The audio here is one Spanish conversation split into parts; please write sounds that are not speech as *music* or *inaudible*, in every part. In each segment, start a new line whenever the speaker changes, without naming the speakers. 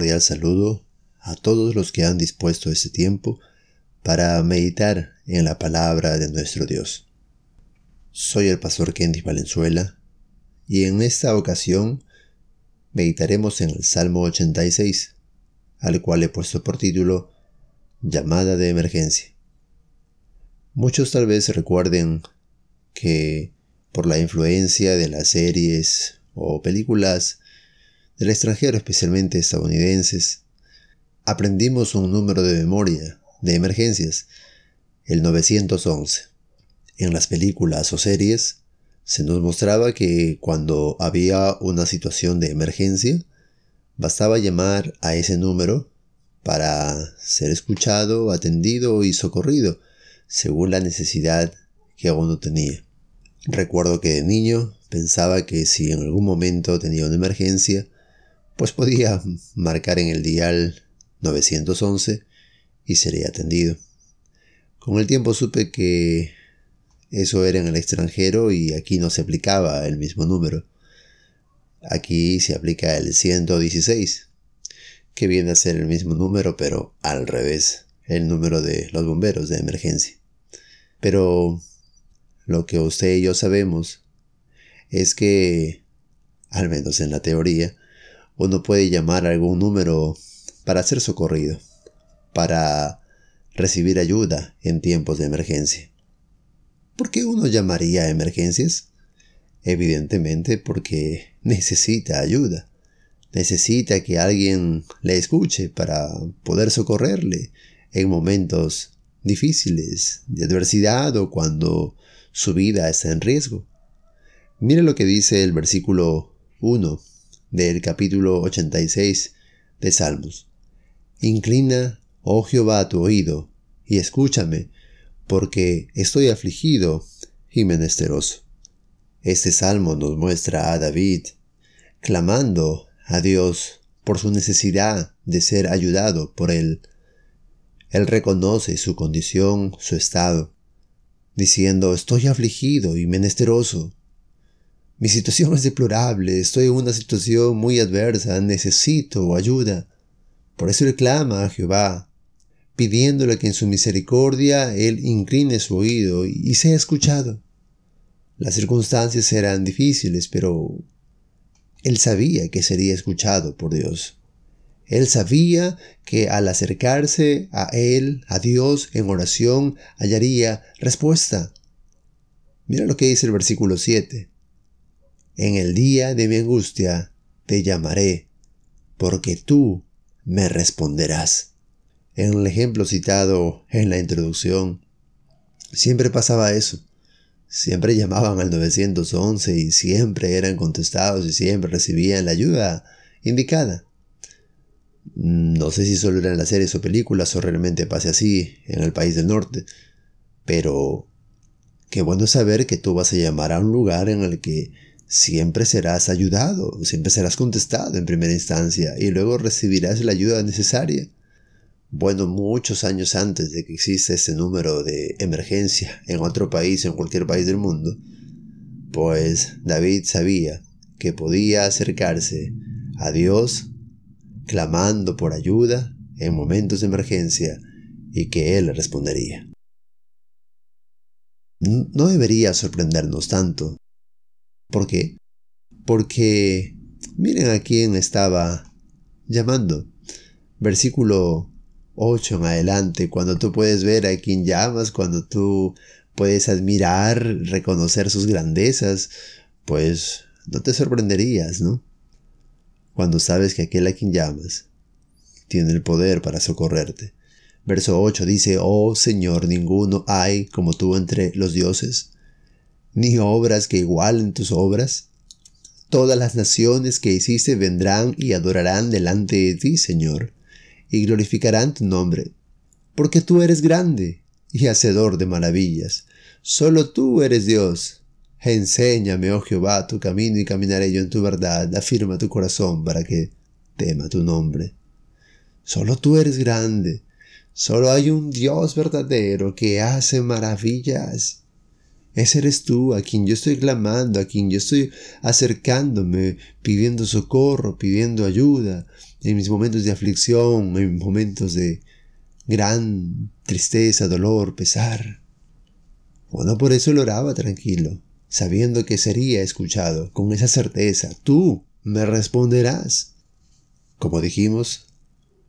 cordial saludo a todos los que han dispuesto este tiempo para meditar en la palabra de nuestro Dios. Soy el pastor Kendy Valenzuela y en esta ocasión meditaremos en el Salmo 86, al cual he puesto por título Llamada de emergencia. Muchos tal vez recuerden que por la influencia de las series o películas del extranjero, especialmente estadounidenses, aprendimos un número de memoria de emergencias, el 911. En las películas o series se nos mostraba que cuando había una situación de emergencia, bastaba llamar a ese número para ser escuchado, atendido y socorrido, según la necesidad que uno tenía. Recuerdo que de niño pensaba que si en algún momento tenía una emergencia, pues podía marcar en el dial 911 y sería atendido. Con el tiempo supe que eso era en el extranjero y aquí no se aplicaba el mismo número. Aquí se aplica el 116, que viene a ser el mismo número pero al revés, el número de los bomberos de emergencia. Pero lo que usted y yo sabemos es que, al menos en la teoría, uno puede llamar a algún número para ser socorrido, para recibir ayuda en tiempos de emergencia. ¿Por qué uno llamaría a emergencias? Evidentemente porque necesita ayuda, necesita que alguien le escuche para poder socorrerle en momentos difíciles de adversidad o cuando su vida está en riesgo. Mire lo que dice el versículo 1 del capítulo 86 de Salmos. Inclina, oh Jehová, tu oído, y escúchame, porque estoy afligido y menesteroso. Este salmo nos muestra a David clamando a Dios por su necesidad de ser ayudado por él. Él reconoce su condición, su estado, diciendo, estoy afligido y menesteroso. Mi situación *laughs* es deplorable, estoy en una situación muy adversa, necesito ayuda. Por eso él clama a Jehová, pidiéndole que en su misericordia él incline su oído y sea escuchado. Las circunstancias eran difíciles, pero él sabía que sería escuchado por Dios. Él sabía que al acercarse a Él, a Dios, en oración, hallaría respuesta. Mira lo que dice el versículo 7. En el día de mi angustia te llamaré, porque tú me responderás. En el ejemplo citado en la introducción, siempre pasaba eso. Siempre llamaban al 911 y siempre eran contestados y siempre recibían la ayuda indicada. No sé si solo eran las series o películas o realmente pase así en el país del norte, pero qué bueno saber que tú vas a llamar a un lugar en el que siempre serás ayudado, siempre serás contestado en primera instancia y luego recibirás la ayuda necesaria. Bueno, muchos años antes de que exista ese número de emergencia en otro país, en cualquier país del mundo, pues David sabía que podía acercarse a Dios clamando por ayuda en momentos de emergencia y que Él respondería. No debería sorprendernos tanto. ¿Por qué? Porque miren a quién estaba llamando. Versículo 8 en adelante, cuando tú puedes ver a quien llamas, cuando tú puedes admirar, reconocer sus grandezas, pues no te sorprenderías, ¿no? cuando sabes que aquel a quien llamas tiene el poder para socorrerte. Verso 8 dice, Oh Señor, ninguno hay como tú entre los dioses, ni obras que igualen tus obras. Todas las naciones que hiciste vendrán y adorarán delante de ti, Señor, y glorificarán tu nombre, porque tú eres grande y hacedor de maravillas. Solo tú eres Dios, Enséñame, oh Jehová, tu camino y caminaré yo en tu verdad. Afirma tu corazón para que tema tu nombre. Solo tú eres grande. Solo hay un Dios verdadero que hace maravillas. Ese eres tú a quien yo estoy clamando, a quien yo estoy acercándome, pidiendo socorro, pidiendo ayuda, en mis momentos de aflicción, en mis momentos de gran tristeza, dolor, pesar. Bueno, por eso lo oraba tranquilo, sabiendo que sería escuchado, con esa certeza, tú me responderás. Como dijimos,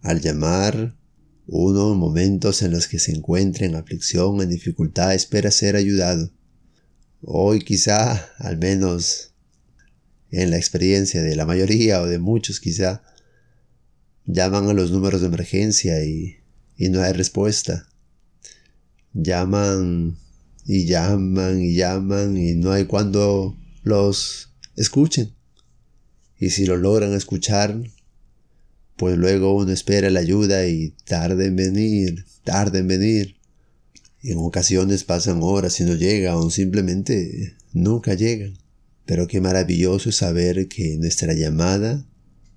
al llamar uno en momentos en los que se encuentra en aflicción, en dificultad, espera ser ayudado. Hoy quizá, al menos en la experiencia de la mayoría o de muchos quizá, llaman a los números de emergencia y, no hay respuesta. Llaman y llaman y llaman y no hay cuando los escuchen. Y si lo logran escuchar, pues luego uno espera la ayuda y tarde en venir, tarde en venir. En ocasiones pasan horas y no llega o simplemente nunca llegan. Pero qué maravilloso es saber que nuestra llamada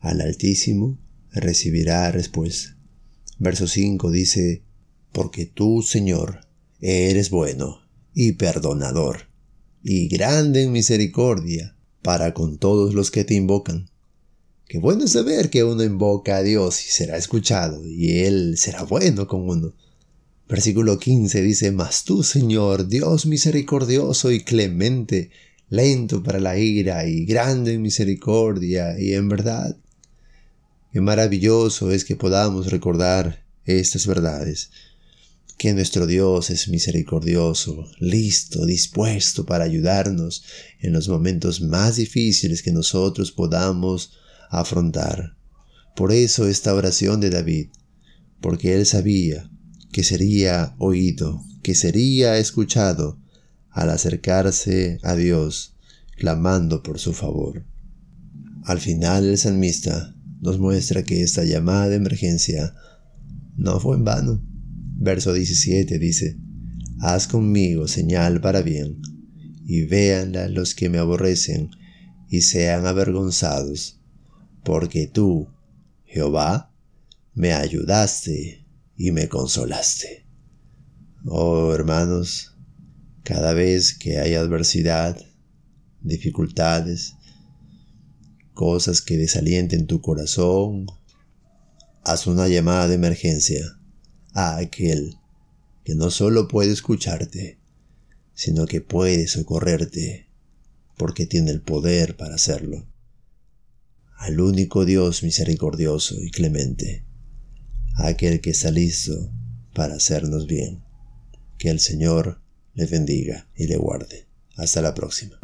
al Altísimo recibirá respuesta. Verso 5 dice, Porque tú, Señor, eres bueno y perdonador, y grande en misericordia para con todos los que te invocan. Qué bueno saber que uno invoca a Dios y será escuchado, y Él será bueno con uno. Versículo 15 dice, Mas tú, Señor, Dios misericordioso y clemente, lento para la ira y grande en misericordia y en verdad. Qué maravilloso es que podamos recordar estas verdades que nuestro Dios es misericordioso, listo, dispuesto para ayudarnos en los momentos más difíciles que nosotros podamos afrontar. Por eso esta oración de David, porque él sabía que sería oído, que sería escuchado al acercarse a Dios, clamando por su favor. Al final el salmista nos muestra que esta llamada de emergencia no fue en vano Verso 17 dice, Haz conmigo señal para bien, y véanla los que me aborrecen, y sean avergonzados, porque tú, Jehová, me ayudaste y me consolaste. Oh hermanos, cada vez que hay adversidad, dificultades, cosas que desalienten tu corazón, haz una llamada de emergencia a aquel que no solo puede escucharte, sino que puede socorrerte, porque tiene el poder para hacerlo. Al único Dios misericordioso y clemente, aquel que está para hacernos bien. Que el Señor le bendiga y le guarde. Hasta la próxima.